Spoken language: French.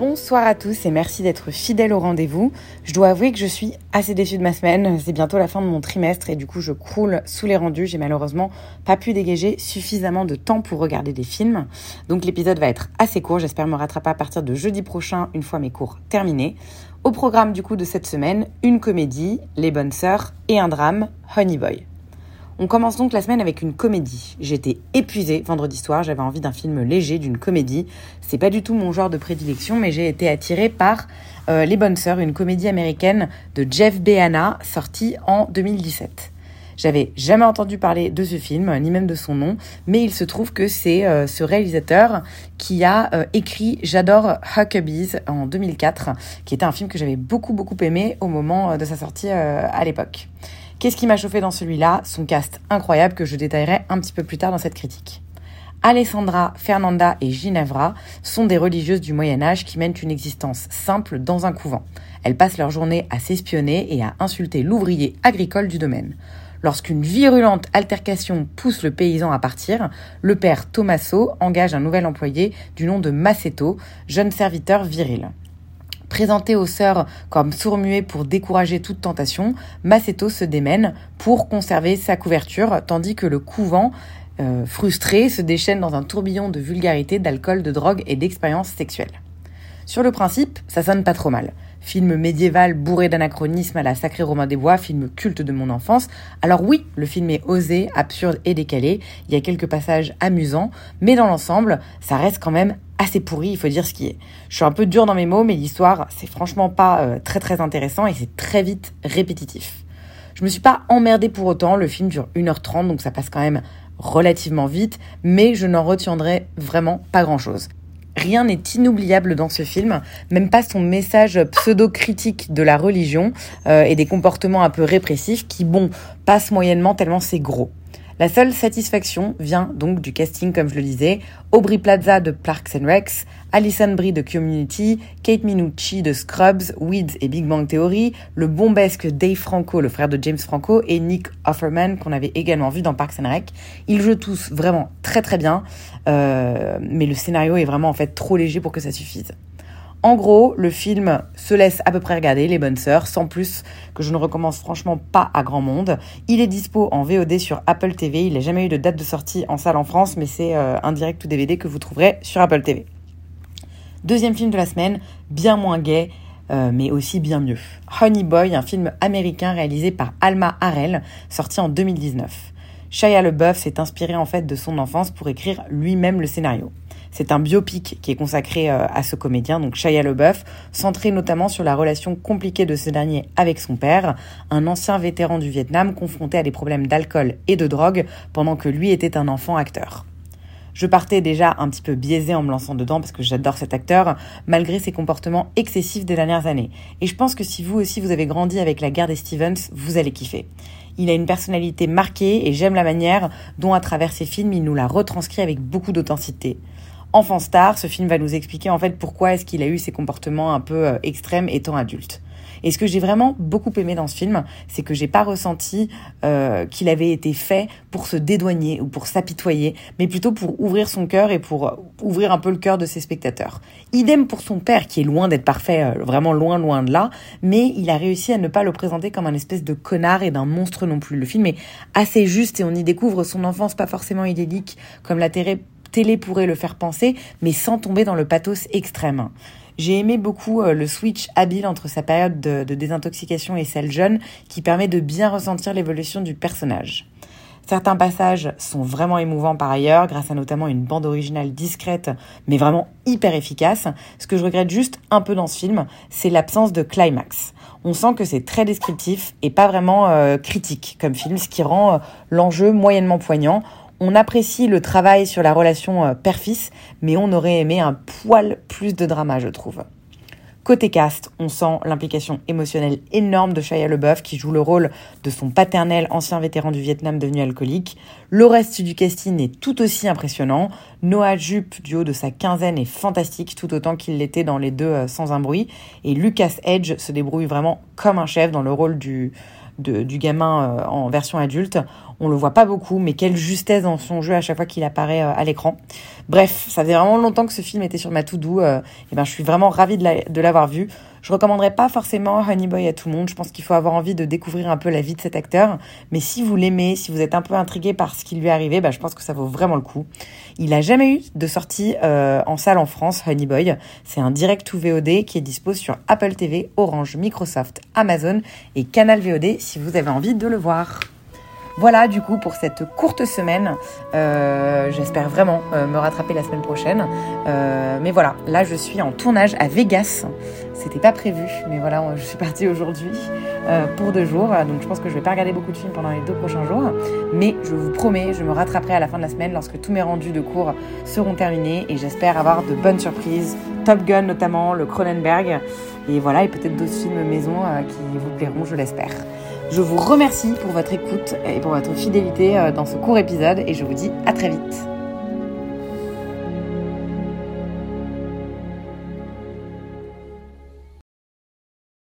Bonsoir à tous et merci d'être fidèles au rendez-vous. Je dois avouer que je suis assez déçue de ma semaine. C'est bientôt la fin de mon trimestre et du coup je croule sous les rendus. J'ai malheureusement pas pu dégager suffisamment de temps pour regarder des films. Donc l'épisode va être assez court. J'espère me rattraper à partir de jeudi prochain une fois mes cours terminés. Au programme du coup de cette semaine, une comédie, Les Bonnes Sœurs et un drame, Honey Boy. On commence donc la semaine avec une comédie. J'étais épuisée vendredi soir, j'avais envie d'un film léger, d'une comédie. C'est pas du tout mon genre de prédilection, mais j'ai été attirée par euh, Les Bonnes Sœurs, une comédie américaine de Jeff Behana, sortie en 2017. J'avais jamais entendu parler de ce film, ni même de son nom, mais il se trouve que c'est euh, ce réalisateur qui a euh, écrit J'adore Huckabees en 2004, qui était un film que j'avais beaucoup beaucoup aimé au moment de sa sortie à l'époque. Qu'est-ce qui m'a chauffé dans celui-là? Son cast incroyable que je détaillerai un petit peu plus tard dans cette critique. Alessandra, Fernanda et Ginevra sont des religieuses du Moyen Âge qui mènent une existence simple dans un couvent. Elles passent leur journée à s'espionner et à insulter l'ouvrier agricole du domaine. Lorsqu'une virulente altercation pousse le paysan à partir, le père Tommaso engage un nouvel employé du nom de Massetto, jeune serviteur viril. Présenté aux sœurs comme sourd-muet pour décourager toute tentation, Massetto se démène pour conserver sa couverture, tandis que le couvent, euh, frustré, se déchaîne dans un tourbillon de vulgarité, d'alcool, de drogue et d'expériences sexuelles. Sur le principe, ça sonne pas trop mal. Film médiéval bourré d'anachronismes à la Sacré Romain des Bois, film culte de mon enfance. Alors oui, le film est osé, absurde et décalé. Il y a quelques passages amusants, mais dans l'ensemble, ça reste quand même assez pourri, il faut dire ce qui est. Je suis un peu dur dans mes mots, mais l'histoire, c'est franchement pas euh, très très intéressant et c'est très vite répétitif. Je me suis pas emmerdée pour autant, le film dure 1h30, donc ça passe quand même relativement vite, mais je n'en retiendrai vraiment pas grand chose. Rien n'est inoubliable dans ce film, même pas son message pseudo-critique de la religion euh, et des comportements un peu répressifs qui, bon, passent moyennement tellement c'est gros. La seule satisfaction vient donc du casting, comme je le disais. Aubrey Plaza de Parks and Recs, Alison Brie de Community, Kate Minucci de Scrubs, Weeds et Big Bang Theory, le bombesque Dave Franco, le frère de James Franco, et Nick Offerman, qu'on avait également vu dans Parks and Rec. Ils jouent tous vraiment très très bien, euh, mais le scénario est vraiment en fait trop léger pour que ça suffise. En gros, le film se laisse à peu près regarder, Les Bonnes Sœurs, sans plus que je ne recommence franchement pas à grand monde. Il est dispo en VOD sur Apple TV. Il n'a jamais eu de date de sortie en salle en France, mais c'est euh, un direct ou DVD que vous trouverez sur Apple TV. Deuxième film de la semaine, bien moins gay, euh, mais aussi bien mieux. Honey Boy, un film américain réalisé par Alma Harrell, sorti en 2019. Shia LeBeouf s'est inspiré en fait de son enfance pour écrire lui-même le scénario. C'est un biopic qui est consacré euh, à ce comédien, donc Shia LeBeouf, centré notamment sur la relation compliquée de ce dernier avec son père, un ancien vétéran du Vietnam confronté à des problèmes d'alcool et de drogue pendant que lui était un enfant acteur. Je partais déjà un petit peu biaisé en me lançant dedans parce que j'adore cet acteur, malgré ses comportements excessifs des dernières années. Et je pense que si vous aussi vous avez grandi avec la guerre des Stevens, vous allez kiffer. Il a une personnalité marquée et j'aime la manière dont à travers ses films il nous la retranscrit avec beaucoup d'authenticité. Enfant star, ce film va nous expliquer en fait pourquoi est-ce qu'il a eu ces comportements un peu euh, extrêmes étant adulte. Et ce que j'ai vraiment beaucoup aimé dans ce film, c'est que j'ai pas ressenti euh, qu'il avait été fait pour se dédouaner ou pour s'apitoyer, mais plutôt pour ouvrir son cœur et pour euh, ouvrir un peu le cœur de ses spectateurs. Idem pour son père, qui est loin d'être parfait, vraiment loin, loin de là, mais il a réussi à ne pas le présenter comme un espèce de connard et d'un monstre non plus. Le film est assez juste et on y découvre son enfance pas forcément idyllique comme la télé pourrait le faire penser, mais sans tomber dans le pathos extrême. J'ai aimé beaucoup euh, le switch habile entre sa période de, désintoxication et celle jeune, qui permet de bien ressentir l'évolution du personnage. Certains passages sont vraiment émouvants par ailleurs, grâce à notamment une bande originale discrète, mais vraiment hyper efficace. Ce que je regrette juste un peu dans ce film, c'est l'absence de climax. On sent que c'est très descriptif et pas vraiment euh, critique comme film, ce qui rend euh, l'enjeu moyennement poignant. On apprécie le travail sur la relation euh, père-fils, mais on aurait aimé un poil plus de drama, je trouve. Côté cast, on sent l'implication émotionnelle énorme de Shia LeBeouf qui joue le rôle de son paternel ancien vétéran du Vietnam devenu alcoolique. Le reste du casting est tout aussi impressionnant. Noah Jupe, du haut de sa quinzaine, est fantastique tout autant qu'il l'était dans les deux euh, sans un bruit. Et Lucas Edge se débrouille vraiment comme un chef dans le rôle du, du gamin euh, en version adulte. On le voit pas beaucoup, mais quelle justesse dans son jeu à chaque fois qu'il apparaît euh, à l'écran. Bref, ça faisait vraiment longtemps que ce film était sur ma to-do. et ben, je suis vraiment ravie de l'avoir vu. Je recommanderais pas forcément Honey Boy à tout le monde. Je pense qu'il faut avoir envie de découvrir un peu la vie de cet acteur. Mais si vous l'aimez, si vous êtes un peu intrigué par ce qui lui est arrivé, bah, je pense que ça vaut vraiment le coup. Il a jamais eu de sortie euh, en salle en France, Honey Boy. C'est un direct to VOD qui est dispo sur Apple TV, Orange, Microsoft, Amazon et Canal VOD si vous avez envie de le voir. Voilà du coup pour cette courte semaine. Euh, j'espère vraiment euh, me rattraper la semaine prochaine. mais voilà, là je suis en tournage à Vegas c'était pas prévu, mais voilà, je suis partie aujourd'hui euh, pour deux jours. Donc je pense que je vais pas regarder beaucoup de films pendant les deux prochains jours. Mais je vous promets, je me rattraperai à la fin de la semaine lorsque tous mes rendus de cours seront terminés. Et j'espère avoir de bonnes surprises. Top Gun notamment, le Cronenberg. Et voilà, et peut-être d'autres films maison euh, qui vous plairont, je l'espère. Je vous remercie pour votre écoute et pour votre fidélité euh, dans ce court épisode. Et je vous dis à très vite.